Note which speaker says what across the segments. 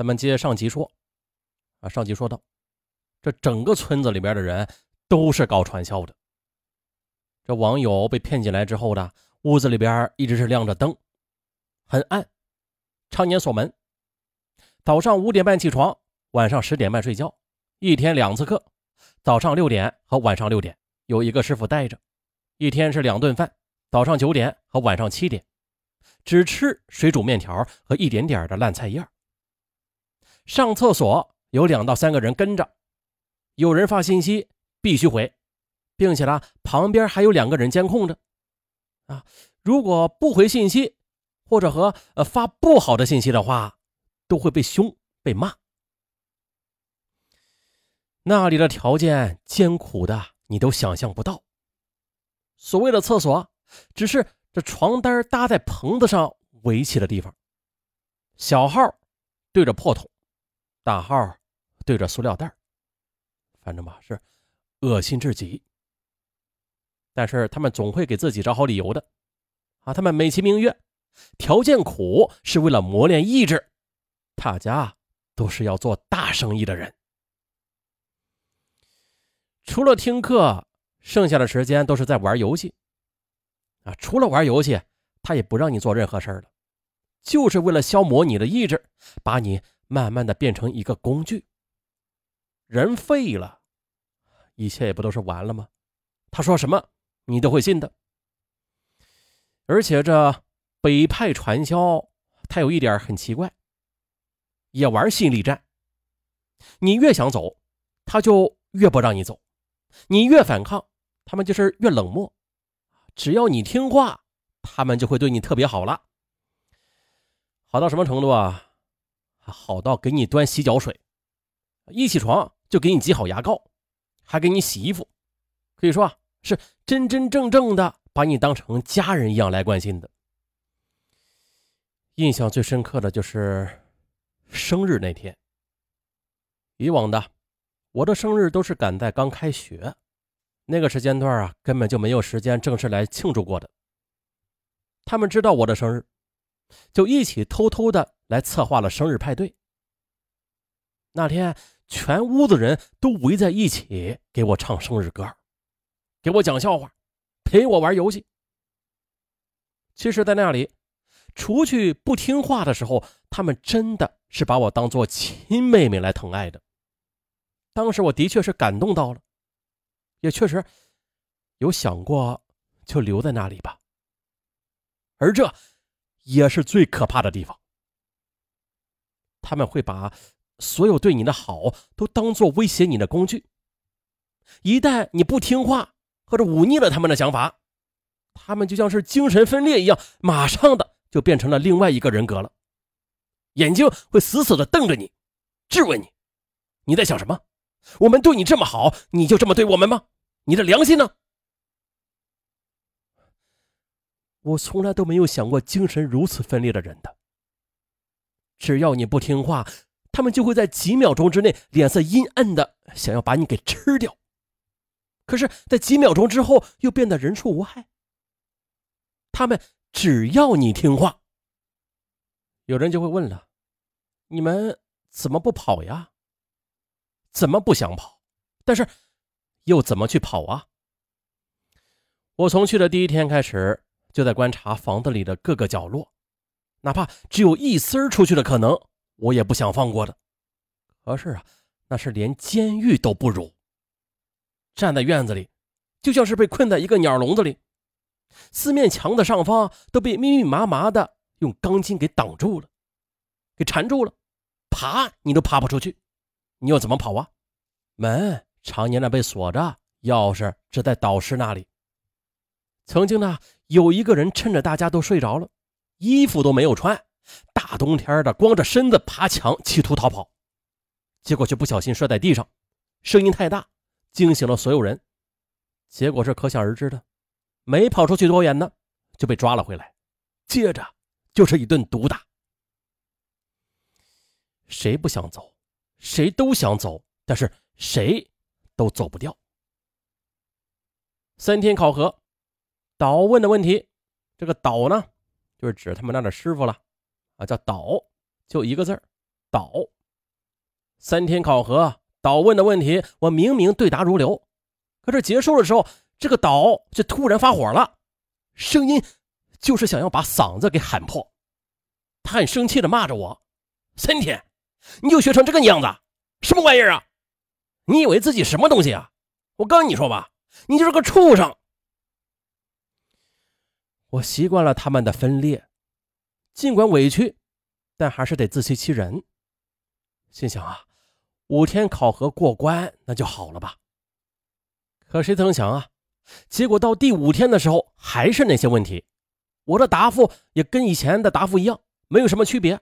Speaker 1: 咱们接上集说，啊，上集说到，这整个村子里边的人都是搞传销的。这网友被骗进来之后的屋子里边一直是亮着灯，很暗，常年锁门。早上五点半起床，晚上十点半睡觉，一天两次课，早上六点和晚上六点，有一个师傅带着，一天是两顿饭，早上九点和晚上七点，只吃水煮面条和一点点的烂菜叶。上厕所有两到三个人跟着，有人发信息必须回，并且呢，旁边还有两个人监控着。啊，如果不回信息，或者和呃发不好的信息的话，都会被凶被骂。那里的条件艰苦的你都想象不到。所谓的厕所，只是这床单搭在棚子上围起的地方，小号对着破桶。大号对着塑料袋反正吧是恶心至极。但是他们总会给自己找好理由的啊！他们美其名曰条件苦是为了磨练意志，大家都是要做大生意的人。除了听课，剩下的时间都是在玩游戏啊！除了玩游戏，他也不让你做任何事儿了，就是为了消磨你的意志，把你。慢慢的变成一个工具，人废了，一切也不都是完了吗？他说什么，你都会信的。而且这北派传销，他有一点很奇怪，也玩心理战。你越想走，他就越不让你走；你越反抗，他们就是越冷漠。只要你听话，他们就会对你特别好了。好到什么程度啊？好到给你端洗脚水，一起床就给你挤好牙膏，还给你洗衣服，可以说啊是真真正正的把你当成家人一样来关心的。印象最深刻的就是生日那天。以往的我的生日都是赶在刚开学那个时间段啊，根本就没有时间正式来庆祝过的。他们知道我的生日，就一起偷偷的。来策划了生日派对。那天，全屋子人都围在一起给我唱生日歌，给我讲笑话，陪我玩游戏。其实，在那里，除去不听话的时候，他们真的是把我当做亲妹妹来疼爱的。当时，我的确是感动到了，也确实有想过就留在那里吧。而这也是最可怕的地方。他们会把所有对你的好都当做威胁你的工具。一旦你不听话或者忤逆了他们的想法，他们就像是精神分裂一样，马上的就变成了另外一个人格了。眼睛会死死的瞪着你，质问你：你在想什么？我们对你这么好，你就这么对我们吗？你的良心呢？我从来都没有想过精神如此分裂的人的。只要你不听话，他们就会在几秒钟之内脸色阴暗的想要把你给吃掉。可是，在几秒钟之后又变得人畜无害。他们只要你听话。有人就会问了：你们怎么不跑呀？怎么不想跑？但是又怎么去跑啊？我从去的第一天开始，就在观察房子里的各个角落。哪怕只有一丝出去的可能，我也不想放过的。可是啊，那是连监狱都不如。站在院子里，就像是被困在一个鸟笼子里，四面墙的上方都被密密麻麻的用钢筋给挡住了，给缠住了，爬你都爬不出去，你又怎么跑啊？门常年的被锁着，钥匙只在导师那里。曾经呢，有一个人趁着大家都睡着了。衣服都没有穿，大冬天的光着身子爬墙，企图逃跑，结果却不小心摔在地上，声音太大，惊醒了所有人。结果是可想而知的，没跑出去多远呢，就被抓了回来，接着就是一顿毒打。谁不想走？谁都想走，但是谁都走不掉。三天考核，导问的问题，这个导呢？就是指他们那的师傅了，啊，叫导，就一个字倒。三天考核，倒问的问题我明明对答如流，可是结束的时候，这个倒却突然发火了，声音就是想要把嗓子给喊破。他很生气的骂着我：“三天，你就学成这个样子，什么玩意儿啊？你以为自己什么东西啊？我跟你说吧，你就是个畜生。”我习惯了他们的分裂，尽管委屈，但还是得自欺欺人。心想啊，五天考核过关那就好了吧。可谁曾想啊，结果到第五天的时候还是那些问题，我的答复也跟以前的答复一样，没有什么区别。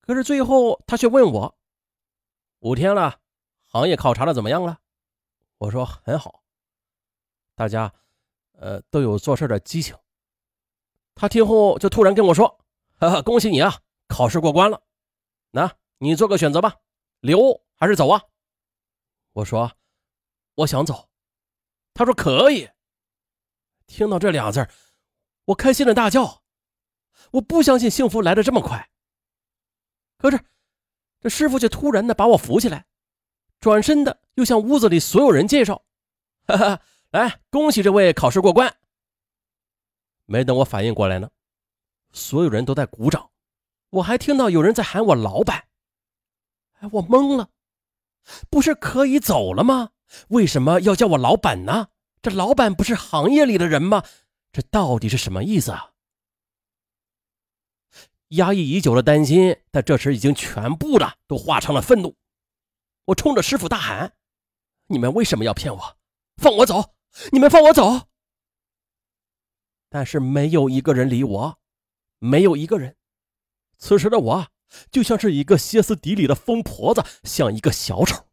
Speaker 1: 可是最后他却问我：“五天了，行业考察的怎么样了？”我说：“很好，大家。”呃，都有做事的激情。他听后就突然跟我说：“哈哈，恭喜你啊，考试过关了。那你做个选择吧，留还是走啊？”我说：“我想走。”他说：“可以。”听到这俩字我开心的大叫。我不相信幸福来的这么快。可是，这师傅却突然的把我扶起来，转身的又向屋子里所有人介绍：“哈哈。”来，恭喜这位考试过关。没等我反应过来呢，所有人都在鼓掌，我还听到有人在喊我老板。哎，我懵了，不是可以走了吗？为什么要叫我老板呢？这老板不是行业里的人吗？这到底是什么意思啊？压抑已久的担心，在这时已经全部的都化成了愤怒。我冲着师傅大喊：“你们为什么要骗我？放我走！”你们放我走！但是没有一个人理我，没有一个人。此时的我就像是一个歇斯底里的疯婆子，像一个小丑。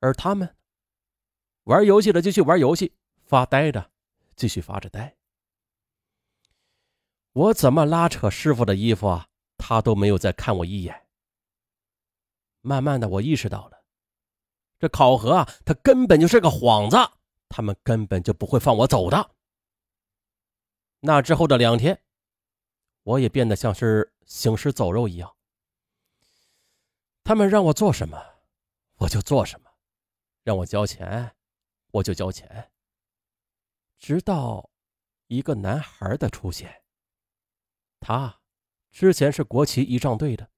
Speaker 1: 而他们玩游戏的继续玩游戏，发呆的继续发着呆。我怎么拉扯师傅的衣服啊，他都没有再看我一眼。慢慢的，我意识到了，这考核啊，他根本就是个幌子。他们根本就不会放我走的。那之后的两天，我也变得像是行尸走肉一样。他们让我做什么，我就做什么；让我交钱，我就交钱。直到一个男孩的出现，他之前是国旗仪仗队的，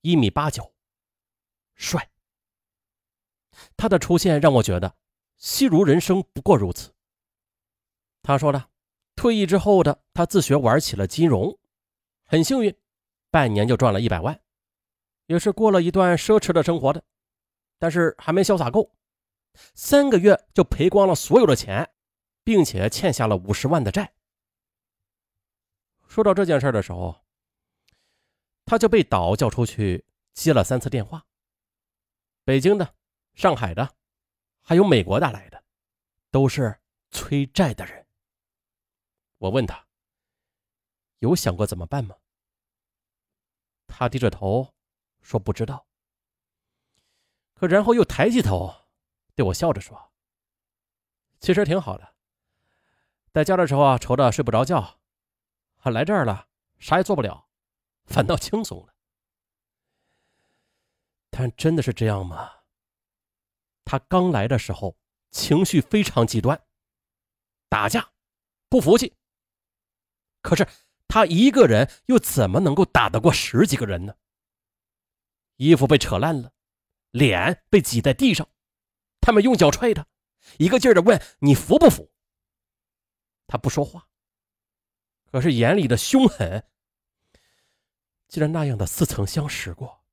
Speaker 1: 一米八九，帅。他的出现让我觉得。戏如人生，不过如此。他说了，退役之后的他自学玩起了金融，很幸运，半年就赚了一百万，也是过了一段奢侈的生活的，但是还没潇洒够，三个月就赔光了所有的钱，并且欠下了五十万的债。说到这件事的时候，他就被岛叫出去接了三次电话，北京的、上海的。还有美国打来的，都是催债的人。我问他，有想过怎么办吗？他低着头说不知道。可然后又抬起头，对我笑着说：“其实挺好的，在家的时候啊，愁的睡不着觉，啊来这儿了，啥也做不了，反倒轻松了。但真的是这样吗？”他刚来的时候情绪非常极端，打架，不服气。可是他一个人又怎么能够打得过十几个人呢？衣服被扯烂了，脸被挤在地上，他们用脚踹他，一个劲儿的问你服不服？他不说话，可是眼里的凶狠，既然那样的似曾相识过，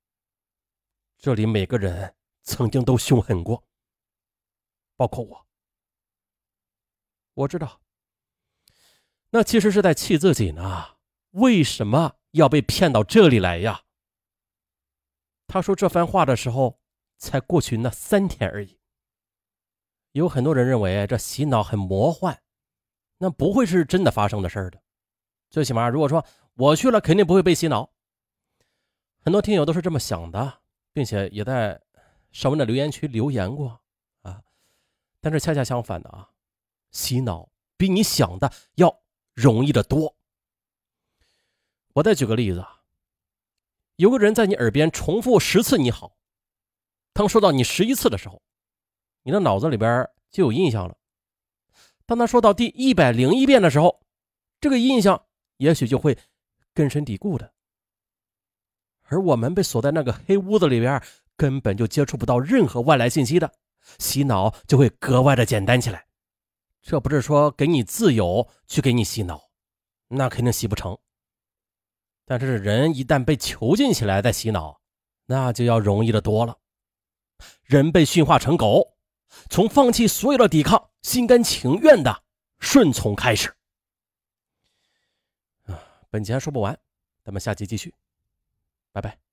Speaker 1: 这里每个人。曾经都凶狠过，包括我。我知道，那其实是在气自己呢。为什么要被骗到这里来呀？他说这番话的时候，才过去那三天而已。有很多人认为这洗脑很魔幻，那不会是真的发生的事儿的。最起码，如果说我去了，肯定不会被洗脑。很多听友都是这么想的，并且也在。上文的留言区留言过啊，但是恰恰相反的啊，洗脑比你想的要容易的多。我再举个例子啊，有个人在你耳边重复十次“你好”，当说到你十一次的时候，你的脑子里边就有印象了。当他说到第一百零一遍的时候，这个印象也许就会根深蒂固的。而我们被锁在那个黑屋子里边，根本就接触不到任何外来信息的，洗脑就会格外的简单起来。这不是说给你自由去给你洗脑，那肯定洗不成。但是人一旦被囚禁起来再洗脑，那就要容易的多了。人被驯化成狗，从放弃所有的抵抗，心甘情愿的顺从开始。啊，本集还说不完，咱们下集继续。拜拜。